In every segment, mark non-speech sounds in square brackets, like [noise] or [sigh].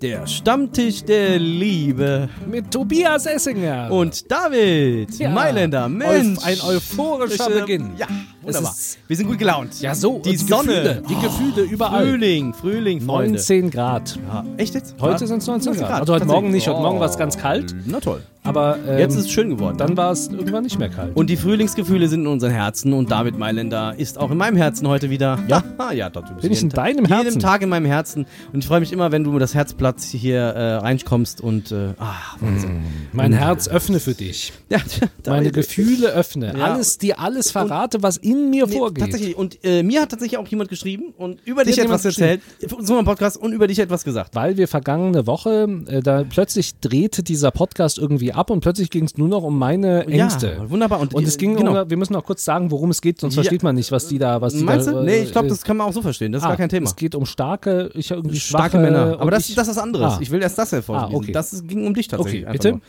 Der Stammtisch der Liebe. Mit Tobias Essinger. Und David Ja. Mailänder. Mensch. Ein euphorischer Frische- Beginn. Ja, wunderbar. Wir sind gut gelaunt. ja, so. Die Sonne. Gefühle, die Gefühle überall. Frühling, Frühling, Freunde. 19 Grad. Ja, echt jetzt? Heute sind es 19 Grad. Also heute. Morgen nicht. Heute Morgen war es ganz kalt. Na toll. Aber ähm, Jetzt ist es schön geworden. dann war es irgendwann nicht mehr kalt. und die Frühlingsgefühle sind in unseren Herzen und David Mailänder ist auch in meinem Herzen heute wieder. Ja, ja, dort, bist Bin ich in Tag- deinem Herzen? Jeden Tag in meinem Herzen. Und ich freue mich immer, wenn du das Herzblatt hier äh, reinkommst und äh, ah, Wahnsinn. mein Herz öffne für dich. [laughs] Ja, Meine Gefühle öffne. Ja. Alles, dir alles verrate, was in mir Nee, vorgeht. Tatsächlich. Und äh, mir hat tatsächlich auch jemand geschrieben und über dich etwas erzählt. Für unseren Podcast und über dich etwas gesagt. Weil wir vergangene Woche, äh, da plötzlich drehte dieser Podcast irgendwie ab und plötzlich ging es nur noch um meine Ängste. Ja, wunderbar. Und, Und es ging genau. um, wir müssen auch kurz sagen, worum es geht, sonst Ja. versteht man nicht, was die da, was die Meinst da. du? Nee, ich glaube, äh, das kann man auch so verstehen. Das ist ah, gar kein Thema. Es geht um starke, ich irgendwie Starke schwache Männer. Aber das, ich, das ist was anderes. Ah. Ich will erst das hervorheben. Ah, okay. Das ist- ging um dich tatsächlich. Okay, bitte. nur.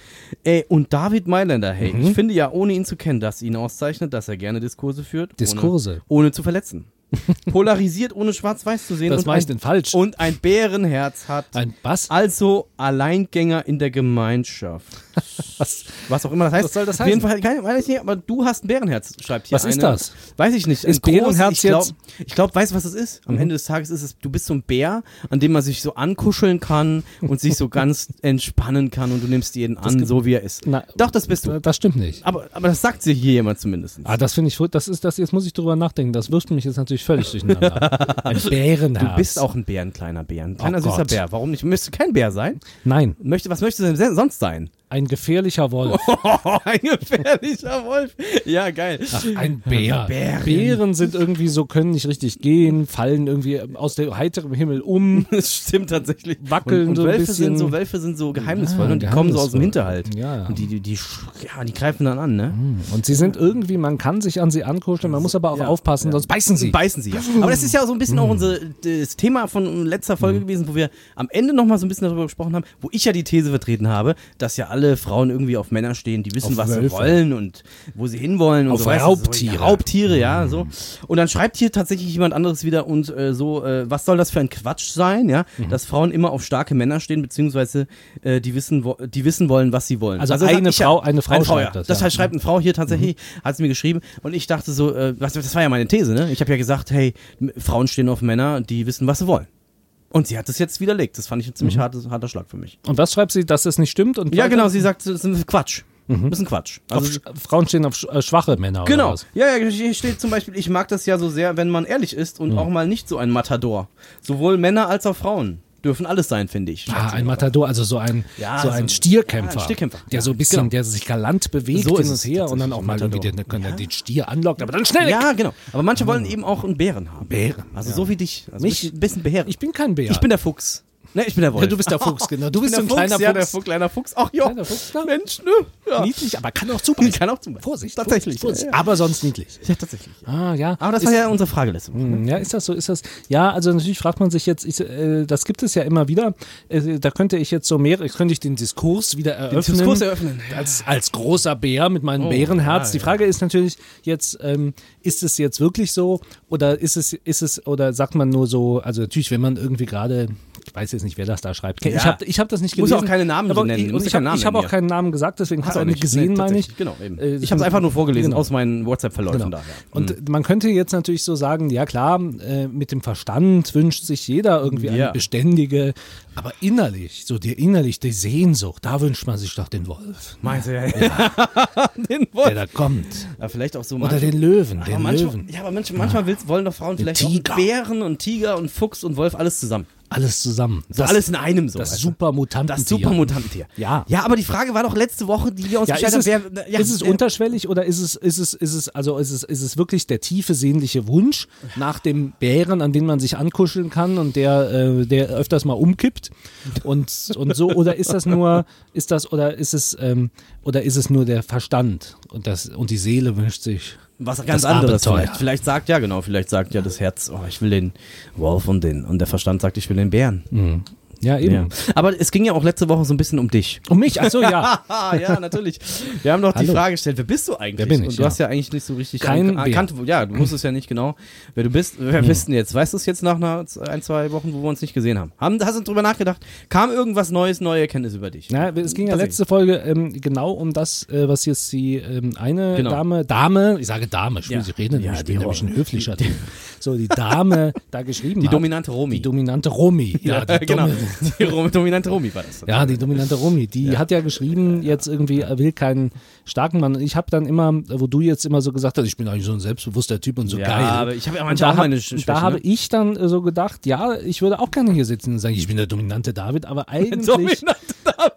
Ey, und David Mailänder, hey, Mhm. ich finde ja, ohne ihn zu kennen, dass ihn auszeichnet, dass er gerne Diskurse führt. Diskurse. Ohne, ohne zu verletzen. [laughs] Polarisiert, ohne schwarz-weiß zu sehen. Das ein, du denn falsch? Und ein Bärenherz hat. Ein was? Also Alleingänger in der Gemeinschaft. [laughs] was? Was auch immer das heißt. Was soll das Auf jeden heißen? Fall, keine, weiß ich nicht, aber du hast ein Bärenherz, schreibt hier Was ist eine. das? Weiß ich nicht. Ist Ein Bärenherz ich glaub, jetzt- Ich glaube, weißt du, was es ist? Am Ende des Tages ist es, du bist so ein Bär, an dem man sich so ankuscheln kann und sich so ganz [laughs] entspannen kann und du nimmst jeden an, so wie er ist. Na, Doch, das bist du. Das stimmt nicht. Aber, aber das sagt sie hier jemand zumindest. Ah, das finde ich, das ist das, jetzt muss ich drüber nachdenken, das wirft mich jetzt natürlich völlig durcheinander. [laughs] Ein Bärenherz. Du bist auch ein Bär, ein kleiner Bär, ein kleiner Oh süßer Gott. Bär. Warum nicht? Möchtest du kein Bär sein? Nein, Möchte, was möchtest du denn sonst sein? Ein gefährlicher Wolf. [laughs] ein gefährlicher Wolf. Ja, geil. Ein Bär. Bären. Bären sind irgendwie so, können nicht richtig gehen, fallen irgendwie aus dem heiteren Himmel um. [laughs] Das stimmt tatsächlich. Wackeln und, und so Wölfe sind so Wölfe sind so geheimnisvoll Ja, und die kommen so aus dem. Hinterhalt. Ja, ja. Und die, die, die, ja, die greifen dann an, ne? Und sie sind irgendwie, man kann sich an sie ankuscheln, man muss aber auch Ja, aufpassen, ja. sonst beißen sie. Beißen sie, ja. Aber das ist ja so ein bisschen auch unser, das Thema von letzter Folge gewesen, wo wir am Ende nochmal so ein bisschen darüber gesprochen haben, wo ich ja die These vertreten habe, dass ja alle Frauen irgendwie auf Männer stehen, die wissen, Auf was sie Wölfe. wollen und wo sie hinwollen und Auf so. Raubtiere. So, Raubtiere, ja, so. Und dann schreibt hier tatsächlich jemand anderes wieder und äh, so, äh, was soll das für ein Quatsch sein, ja, dass Frauen immer auf starke Männer stehen, beziehungsweise äh, die wissen, wo, die wissen wollen, was sie wollen. Also sag eine ich ja- Frau- eine Frau ja. schreibt das, Das ja. heißt, schreibt eine Frau hier tatsächlich, hat sie mir geschrieben und ich dachte so, äh, was, das war ja meine These, ne? Ich habe ja gesagt, hey, Frauen stehen auf Männer, die wissen, was sie wollen. Und sie hat das jetzt widerlegt. Das fand ich ein ziemlich hartes, harter Schlag für mich. Und was schreibt sie, dass es nicht stimmt? Und Ja, weiter? genau, sie sagt, das ist Quatsch. Das ist ein Quatsch. Auf, Also, sch- Frauen stehen auf äh, schwache Männer genau. Ja, ja, hier steht zum Beispiel, ich mag das ja so sehr, wenn man ehrlich ist und auch mal nicht so ein Matador. Sowohl Männer als auch Frauen dürfen alles sein, finde ich. Ah, ein Matador, also so ein, Ja, so so ein ein- Stierkämpfer. ja, ein Stierkämpfer. Der so ein bisschen, Genau. der sich galant bewegt So ist hin und es her und dann auch mal irgendwie den, den, den Stier anlockt, aber dann schnell. Ja, genau. Aber manche wollen eben auch einen Bären haben. Bären. Also so wie dich. Also Mich? Mich? Ein bisschen Bären. Ich bin kein Bär. Ich bin der Fuchs. Ne, ich bin der Wolf. Ja, du bist der Fuchs, genau. Du bist so ein kleiner Fuchs, Ja, der Fuchs. Fuchs, kleiner Fuchs. Ach ja. Kleiner Fuchs, klar. Mensch, ne? Ja. Niedlich, aber kann auch zubeißen. Kann auch zubeißen. Vorsicht. Tatsächlich, Vorsicht, ja. Aber sonst niedlich. Ja, tatsächlich. Ah, ja. Aber das ist, war ja unsere Frage letzte Woche. Hm, Ja, ist das so? Ist das? Ja, also natürlich fragt man sich jetzt, ich, äh, das gibt es ja immer wieder. Äh, da könnte ich jetzt so mehr, könnte ich den Diskurs wieder eröffnen. Diskurs eröffnen. Als, als großer Bär mit meinem Oh, Bärenherz. ja, Die Frage ist natürlich jetzt, ähm, ist es jetzt wirklich so oder ist es, ist es, oder sagt man nur so, also natürlich, wenn man irgendwie gerade, ich weiß jetzt nicht, wer das da schreibt. Ich Ja. habe ich hab das nicht Muss gelesen. auch keine Namen aber nennen. Ich, Muss ich habe hab auch hier. keinen Namen gesagt, deswegen Hast du ich gesehen, meine ich. Genau, eben. Äh, ich habe es einfach nur vorgelesen genau. aus meinen WhatsApp-Verläufen Genau. daher. Und man könnte jetzt natürlich so sagen, ja klar, äh, mit dem Verstand wünscht sich jeder irgendwie Ja. eine beständige, aber innerlich, so die innerlich die Sehnsucht, da wünscht man sich doch den Wolf, Meinst du ja? [laughs] Den Wolf. der da kommt. Ja, vielleicht auch so Oder den Löwen, aber den manchmal, Löwen. Ja, aber manchmal willst, wollen doch Frauen vielleicht Tiger. auch Bären und Tiger und Fuchs und Wolf alles zusammen. Alles zusammen. So alles in einem so. das? Supermutantentier. Das Supermutantentier. Ja. Ja, aber die Frage war doch letzte Woche, die wir uns Ja, ist gestellt es, haben, wer, ja, ist es wer- unterschwellig oder ist es, ist es, ist es, also ist es, ist es wirklich der tiefe sehnliche Wunsch nach dem Bären, an den man sich ankuscheln kann und der, äh, der öfters mal umkippt und, und so, oder ist das nur, ist das, oder ist es, ähm, oder ist es nur der Verstand und das, und die Seele wünscht sich was ganz das anderes Abenteuer. vielleicht. Vielleicht sagt ja genau, vielleicht sagt ja das Herz, oh, ich will den Wolf und den und der Verstand sagt, ich will den Bären. Ja, eben. Ja. Aber es ging ja auch letzte Woche so ein bisschen um dich. Um mich? Achso, ja. [laughs] ja, natürlich. Wir haben noch die Hallo. Frage gestellt, wer bist du eigentlich? Wer bin ich, Und du ja. hast ja eigentlich nicht so richtig Kein erkannt. Ja, du wusstest ja nicht genau, wer du bist. Wer bist denn jetzt? Weißt du es jetzt nach einer, ein, zwei Wochen, wo wir uns nicht gesehen haben? haben hast du drüber nachgedacht? Kam irgendwas Neues, neue Erkenntnisse über dich? Na, es ging ja letzte Folge ähm, genau um das, äh, was jetzt die ähm, eine Genau. Dame, Dame, ich sage Dame, ich will Ja. sie reden, Ja, ich die bin nämlich ein Ro- höflicher Typ. So, die Dame da geschrieben Die hat. dominante Romi. Die dominante Romi. Ja, [laughs] die genau. Domi- [laughs] Die dominante Romi war das. Ja, die dominante Romi, die hat ja geschrieben, jetzt irgendwie, er will keinen starken Mann. Und ich habe dann immer, wo du jetzt immer so gesagt hast, ich bin eigentlich so ein selbstbewusster Typ und so Ja, geil. aber ich habe ja manchmal da, auch hab, meine Schwächen. da habe ne? ich dann äh, so gedacht, ja, ich würde auch gerne hier sitzen und sagen, ich bin der dominante David, aber [laughs] eigentlich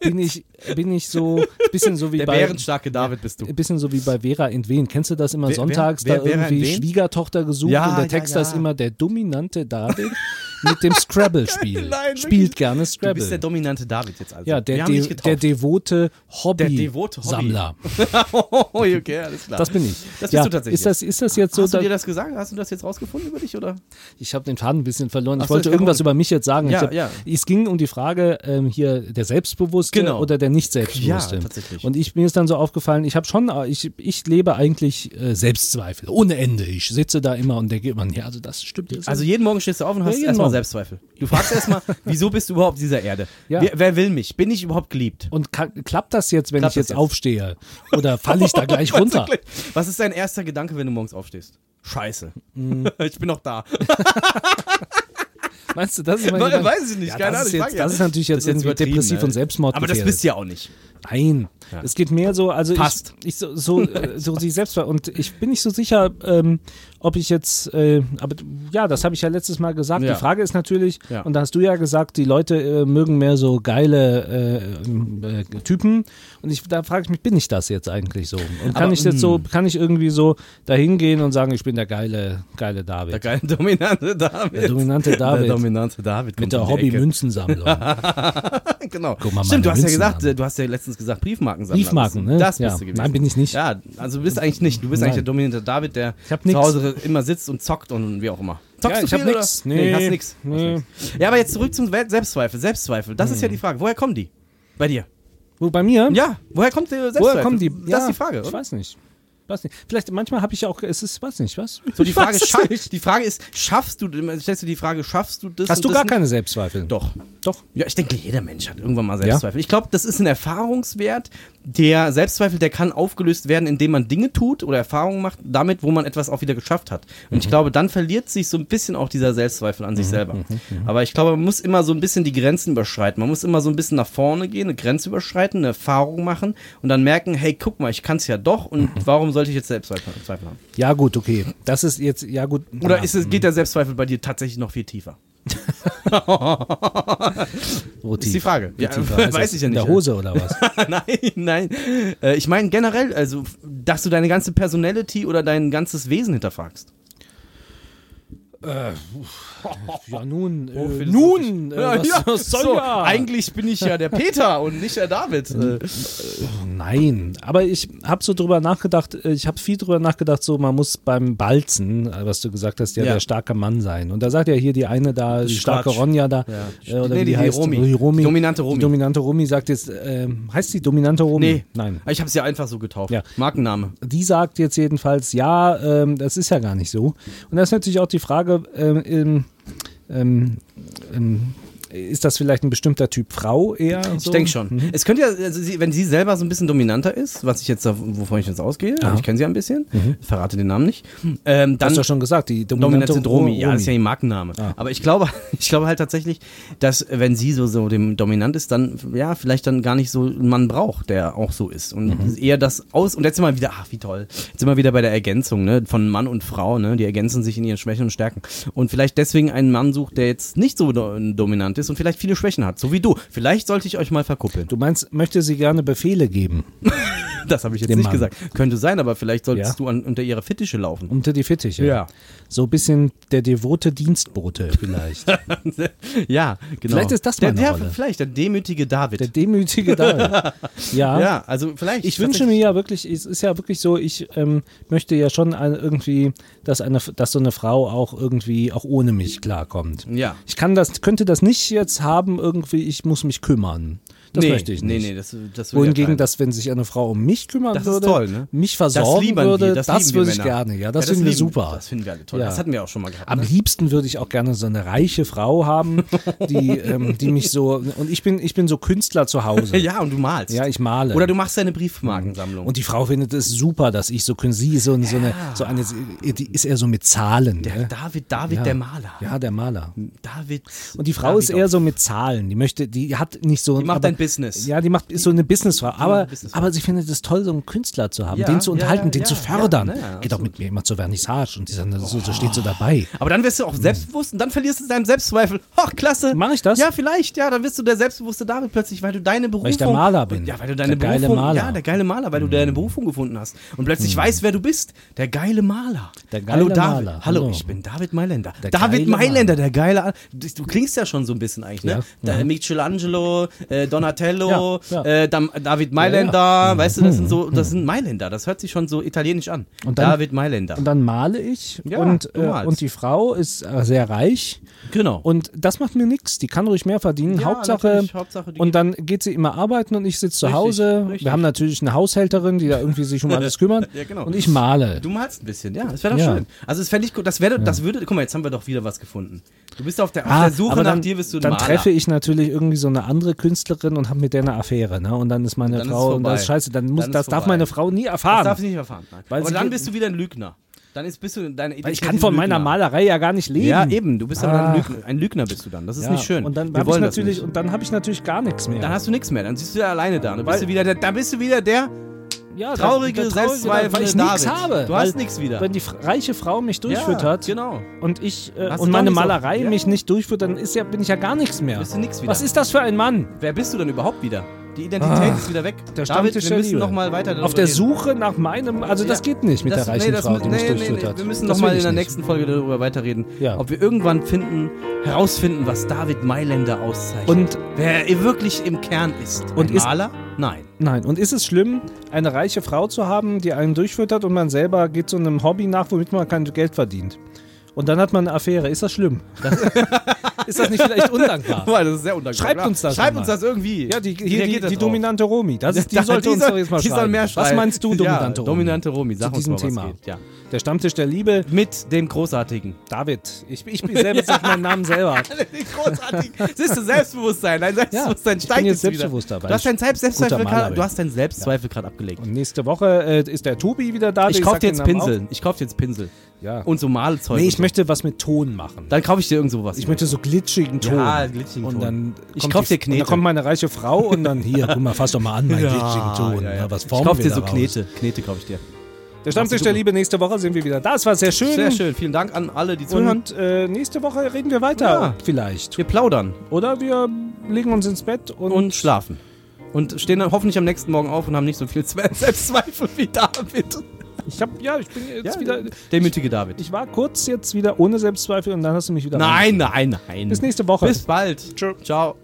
bin ich, bin ich so, ein bisschen so wie Der bei, bärenstarke David bist du. ein bisschen so wie bei Vera in Wien. Kennst du das immer Wer- sonntags, wer- da wer- in irgendwie? Schwiegertochter gesucht Ja, und der ja, Text ja. ist immer der dominante David [laughs] mit dem [laughs] Scrabble-Spiel. Spielt gerne Du bist der Scrabble. dominante David jetzt also. Ja, der, de der devote devote Hobby. Hobby-Sammler. [laughs] oh, okay, alles klar. Das bin ich. Das bist ja, du tatsächlich Ist das, ist das jetzt so? Hast du dir das gesagt? Hast du das jetzt rausgefunden über dich oder? ich habe den Faden ein bisschen verloren. Ach Ich wollte irgendwas über mich jetzt sagen. Ja, hab, ja. Es ging um die Frage ähm, hier der Selbstbewusste Genau. oder der nicht Selbstbewusste. Ja, tatsächlich. Und ich mir ist dann so aufgefallen, ich habe schon, äh, ich, ich lebe eigentlich äh, Selbstzweifel ohne Ende. Ich sitze da immer und denke immer, ja, also das stimmt jetzt. Also jeden Morgen stehst du auf und hast jeden erstmal. Selbstzweifel. Du fragst erstmal, [laughs] wieso bist du überhaupt auf dieser Erde? Ja. Wer, wer will mich? Bin ich überhaupt geliebt? und ka- klappt das jetzt, wenn Klappt ich jetzt, jetzt? aufstehe? Oder falle ich da gleich [laughs] runter? Was ist dein erster Gedanke, wenn du morgens aufstehst? Scheiße. Mhm. [laughs] Ich bin noch da. Meinst du, das ist mein Gedanke? weiß ich nicht, Ja, keine das, Ahnung, jetzt, ja. das ist natürlich jetzt, jetzt irgendwie übertrieben, depressiv ne? und Selbstmord. Aber das bist du ja auch nicht. Nein, es geht mehr so, also Passt. ich, ich so, so, [laughs] so sich selbst ver- und ich bin nicht so sicher, ähm, ob ich jetzt, äh, aber ja, das habe ich ja letztes Mal gesagt. Ja. Die Frage ist natürlich, Ja. und da hast du ja gesagt, die Leute äh, mögen mehr so geile äh, äh, Typen und ich, da frage ich mich, bin ich das jetzt eigentlich so? Und kann Aber, ich jetzt so, mm. kann ich irgendwie so dahin gehen und sagen, ich bin der geile, geile David, Der geile dominante David. der dominante [laughs] David Der dominante David. mit der. Hobby-Münzensammlung. [laughs] Genau. Guck mal, Stimmt, du hast ja gesagt, an. du hast ja letztens gesagt, Briefmarkensammler. Briefmarken, ne? Das bist Ja. du gewesen. Nein, bin ich nicht. Ja, also du bist eigentlich nicht. Du bist Nein. eigentlich der dominante David, der Ich zu. Hause immer sitzt und zockt und wie auch immer. Zockst Ja, ich hab nix. Oder? Nee. hast nix. Nee. nix. Ja, aber jetzt zurück zum Selbstzweifel. Selbstzweifel, das ist Hm. ja die Frage. Woher kommen die? Bei dir? Wo bei mir? Ja, woher kommt der Selbstzweifel? Woher kommen die? Das ja, ist die Frage, Ich oder? weiß nicht. Weiß nicht. Vielleicht, manchmal habe ich ja auch, es ist, weiß nicht, was? So, die Frage, weiß es scha- nicht. die Frage ist, schaffst du, stellst du die Frage, schaffst du das? Hast du das gar keine Selbstzweifel? Doch. Doch. Ja, ich denke, jeder Mensch hat irgendwann mal Selbstzweifel. Ich glaube, das ist ein Erfahrungswert. Der Selbstzweifel, der kann aufgelöst werden, indem man Dinge tut oder Erfahrungen macht, damit, wo man etwas auch wieder geschafft hat. Und Mhm. ich glaube, dann verliert sich so ein bisschen auch dieser Selbstzweifel an sich selber. mhm, Aber ich glaube, man muss immer so ein bisschen die Grenzen überschreiten. Man muss immer so ein bisschen nach vorne gehen, eine Grenze überschreiten, eine Erfahrung machen und dann merken, hey, guck mal, ich kann es ja doch und [laughs] Mhm. Warum sollte ich jetzt Selbstzweifel Zweifel haben? Ja, gut, okay. Das ist jetzt, ja, gut. Oder ja, ist es, geht der Selbstzweifel bei dir tatsächlich noch viel tiefer? wo [laughs] Ist die tief? Frage. Ja, tief? [laughs] Also weiß ich ja In nicht. der Hose oder was? [laughs] nein, nein. Äh, ich meine generell, also, dass du deine ganze Personality oder dein ganzes Wesen hinterfragst. Ja, nun, [laughs] äh, nun, äh, was, ja, was so, ja? Eigentlich bin ich ja der Peter und nicht der David. Äh, Nein, aber ich habe so drüber nachgedacht, äh, ich habe viel drüber nachgedacht, so man muss beim Balzen, äh, was du gesagt hast, ja, Ja. der starke Mann sein. Und da sagt ja hier die eine da, die starke Quatsch. Ronja da, Ja. äh, oder Nee, wie die- die, heißt, Romi. die Romi. Die dominante Romi. Die dominante Romi sagt jetzt, ähm, heißt die dominante Romi? nee. Nein. Ich habe es ja einfach so getauft. Ja. Markenname. Die sagt jetzt jedenfalls, ja, ähm, das ist ja gar nicht so. Und da ist natürlich auch die Frage, ähm, ähm, ähm, ähm, ist das vielleicht ein bestimmter Typ Frau eher? Ich So? denke schon. Mhm. Es könnte ja, also sie, wenn sie selber so ein bisschen dominanter ist, was ich jetzt, wovon ich jetzt ausgehe, Ja. ich kenne sie ja ein bisschen, verrate den Namen nicht, ähm, Du dann hast doch schon gesagt, die dominante, Dominante Dromi, ja, das ist ja ihr Markenname. Ah. Aber ich glaube, [laughs] ich glaube halt tatsächlich, dass wenn sie so, so dem dominant ist, dann ja, vielleicht dann gar nicht so einen Mann braucht, der auch so ist. Und Mhm. eher das aus, und jetzt sind wir wieder, ach, wie toll. Jetzt sind wir wieder bei der Ergänzung, ne, von Mann und Frau, ne, die ergänzen sich in ihren Schwächen und Stärken. Und vielleicht deswegen einen Mann sucht, der jetzt nicht so do dominant ist und vielleicht viele Schwächen hat, so wie du. Vielleicht sollte ich euch mal verkuppeln. Du meinst, möchte sie gerne Befehle geben? [laughs] Das habe ich jetzt Dem nicht Mann. gesagt. Könnte sein, aber vielleicht solltest Ja. du an, unter ihre Fittiche laufen. Unter die Fittiche. Ja. So ein bisschen der devote Dienstbote vielleicht. [laughs] ja, genau. Vielleicht ist das der, meine der, Rolle. Vielleicht der demütige David. Der demütige David. [laughs] Ja. ja, also vielleicht. Ich wünsche mir ja wirklich, es ist ja wirklich so, ich ähm, möchte ja schon ein, irgendwie, dass eine, dass so eine Frau auch irgendwie auch ohne mich klarkommt. Ja. Ich kann das, könnte das nicht jetzt haben, irgendwie, ich muss mich kümmern. Das nee, möchte ich nicht. Nee, nee, das, das Wohingegen, ja dass wenn sich eine Frau um mich kümmern Das würde, toll, ne? mich Das versorgen lieben würde, wir, das, das, würde ich Männer. gerne. Ja, das, finden wir super. Das finden wir alle toll. Ja. Das hatten wir auch schon mal gehabt. Am ne? liebsten würde ich auch gerne so eine reiche Frau haben, [laughs] die, ähm, die mich so und ich bin ich bin so Künstler zu Hause. [laughs] Ja, und du malst. Ja, ich male. Oder du machst deine Briefmarkensammlung. Und die Frau findet es super, dass ich so sie ist so, so eine so eine die ist eher so mit Zahlen. der ne? David, David, ja. der Maler. Ja, der Maler. David. Und die Frau David ist eher so mit Zahlen. Die möchte, die hat nicht so. Die macht ein Business. Ja, die macht ist so eine Businessfrau. Aber, Businessfrau. aber sie findet es toll, so einen Künstler zu haben, Ja, den zu ja, unterhalten, ja, den ja, zu ja, fördern. ja, ja, Geht auch mit mir immer zur Vernissage und die sagen, so, so steht so dabei. Aber dann wirst du auch selbstbewusst und dann verlierst du deinen Selbstzweifel. Ach, klasse. Mach ich das? Ja, vielleicht, ja. Dann wirst du der selbstbewusste David plötzlich, weil du deine Berufung. ich der Maler bin. Ja, weil du deine Der geile Berufung. Maler. Ja, der geile Maler, weil du deine Berufung gefunden hast. Und plötzlich weißt, wer du bist. Der geile Maler. Der geile Hallo, David. Maler. Hallo, ich bin David Mailänder. Der David geile Mailänder, der geile. Du klingst ja schon so ein bisschen eigentlich, ne? Ja. Da, Michelangelo, äh, Donatello, Ja, ja. Äh, David Mailänder. Weißt du, das sind so, das sind Mailänder. Das hört sich schon so italienisch an. Und dann- David Mailänder. Und dann male ich und, äh, und die Frau ist äh, sehr reich Genau. und das macht mir nichts. Die kann ruhig mehr verdienen. Hauptsache, Hauptsache, und dann geht sie immer arbeiten und ich sitze zu Hause. richtig. Wir haben natürlich eine Haushälterin, die da irgendwie sich um [laughs] alles kümmert. Genau. Und ich male. Du malst ein bisschen, ja, das wäre doch schön. Also das fände ich gut, das wäre, das würde, guck mal, jetzt haben wir doch wieder was gefunden. Du bist auf der, auf Ah, der Suche aber nach dann, dir, bist du ein Dann Maler. treffe ich natürlich irgendwie so eine andere Künstlerin und habe mit der eine Affäre, ne? Und dann ist meine Dann ist Frau, es und das ist scheiße, dann muss, Dann ist das darf vorbei. meine Frau nie das erfahren. darf ich nicht erfahren. Nein. Weil sie dann bist du wieder ein Lügner. Dann ist, bist du deine Weil ich kann ist von ein meiner. Malerei ja gar nicht leben. Ja, eben, du bist dann Ah. ein Lügner. Ein Lügner bist du dann. Das ist Ja, nicht schön. Und dann habe ich das natürlich und dann habe ich natürlich gar nichts mehr. Dann hast du nichts mehr, dann siehst du da alleine da. Dann bist du wieder der, da bist du wieder der ja, traurige, der selbstzweifelnde weil ich nichts habe. Du hast nichts wieder. Wenn die reiche Frau mich durchfüttert Ja, genau. und ich äh, und meine nicht so- Malerei Ja. mich nicht durchführt, dann ist ja, bin ich ja gar nichts mehr. Bist du nix wieder. Was ist das für ein Mann? Wer bist du denn überhaupt wieder? Die Identität Ah, ist wieder weg. der David, wir müssen noch mal weiter Auf der reden. Suche nach meinem, also das geht nicht mit Das- der reichen nee, Frau, die mich nee, durchführt nee, hat. Wir müssen Das noch mal will in der nächsten Folge darüber weiterreden. Ob wir irgendwann finden, herausfinden, was David Mailänder auszeichnet. Und wer er wirklich im Kern ist. Und Maler? Nein. Nein, und ist es schlimm, eine reiche Frau zu haben, die einen durchfüttert und man selber geht so einem Hobby nach, womit man kein Geld verdient? Und dann hat man eine Affäre. Ist das schlimm? [laughs] ist das nicht vielleicht undankbar? [laughs] Boah, das ist sehr undankbar. Schreibt uns das Schreibt uns das irgendwie. Ja, die, hier die, die dominante Romi. Das [laughs] ist, die Ja, sollte uns soll- doch jetzt mal die soll schreiben. mehr Was schreiben. meinst du, dominante ja, Romi? Dominante Romi, sag Zu uns diesem mal, was Thema. geht. Ja. Der Stammtisch der Liebe. Mit dem Großartigen. David. Ich, ich bin selber sag meinen Namen selber. [laughs] Großartig. [laughs] Siehst du, Selbstbewusstsein. Dein Selbstbewusstsein ich steigt bin jetzt wieder. selbstbewusster, weil Du hast ich deinen Selbstzweifel bin. du hast deinen Selbstzweifel gerade abgelegt. Und nächste Woche äh, ist der Tobi wieder da. Ich der kauf sagt dir den jetzt. Pinsel. Ich kauf dir jetzt Pinsel. Ja. Und so Malzeug. nee, ich so. möchte was mit Ton machen. Dann kaufe ich dir irgend sowas. Ich möchte so glitschigen Ton. Ja, glitschigen und dann Ich kommt kauf die- dir Knete. Und dann kommt meine reiche Frau und dann hier, guck mal, fass doch mal an, meinen [laughs] glitschigen Ton. ja, ja. Was ich formen kauf wir dir so? Knete. Knete kauf ich dir. Der Stammtisch der Liebe, nächste Woche sind wir wieder da. Es war sehr schön. Sehr schön. Vielen Dank an alle, die zuhören. Und äh, nächste Woche reden wir weiter, Ja. vielleicht. Wir plaudern Oder wir legen uns ins Bett und, und schlafen. Und stehen dann hoffentlich am nächsten Morgen auf und haben nicht so viel Zwe- [laughs] Selbstzweifel wie David. ich hab, ja, ich bin jetzt Ja, wieder. der mütige David. Ich war kurz jetzt wieder ohne Selbstzweifel und dann hast du mich wieder. Nein, nein, nein. Bis nächste Woche. Bis bald. Tschö. Ciao.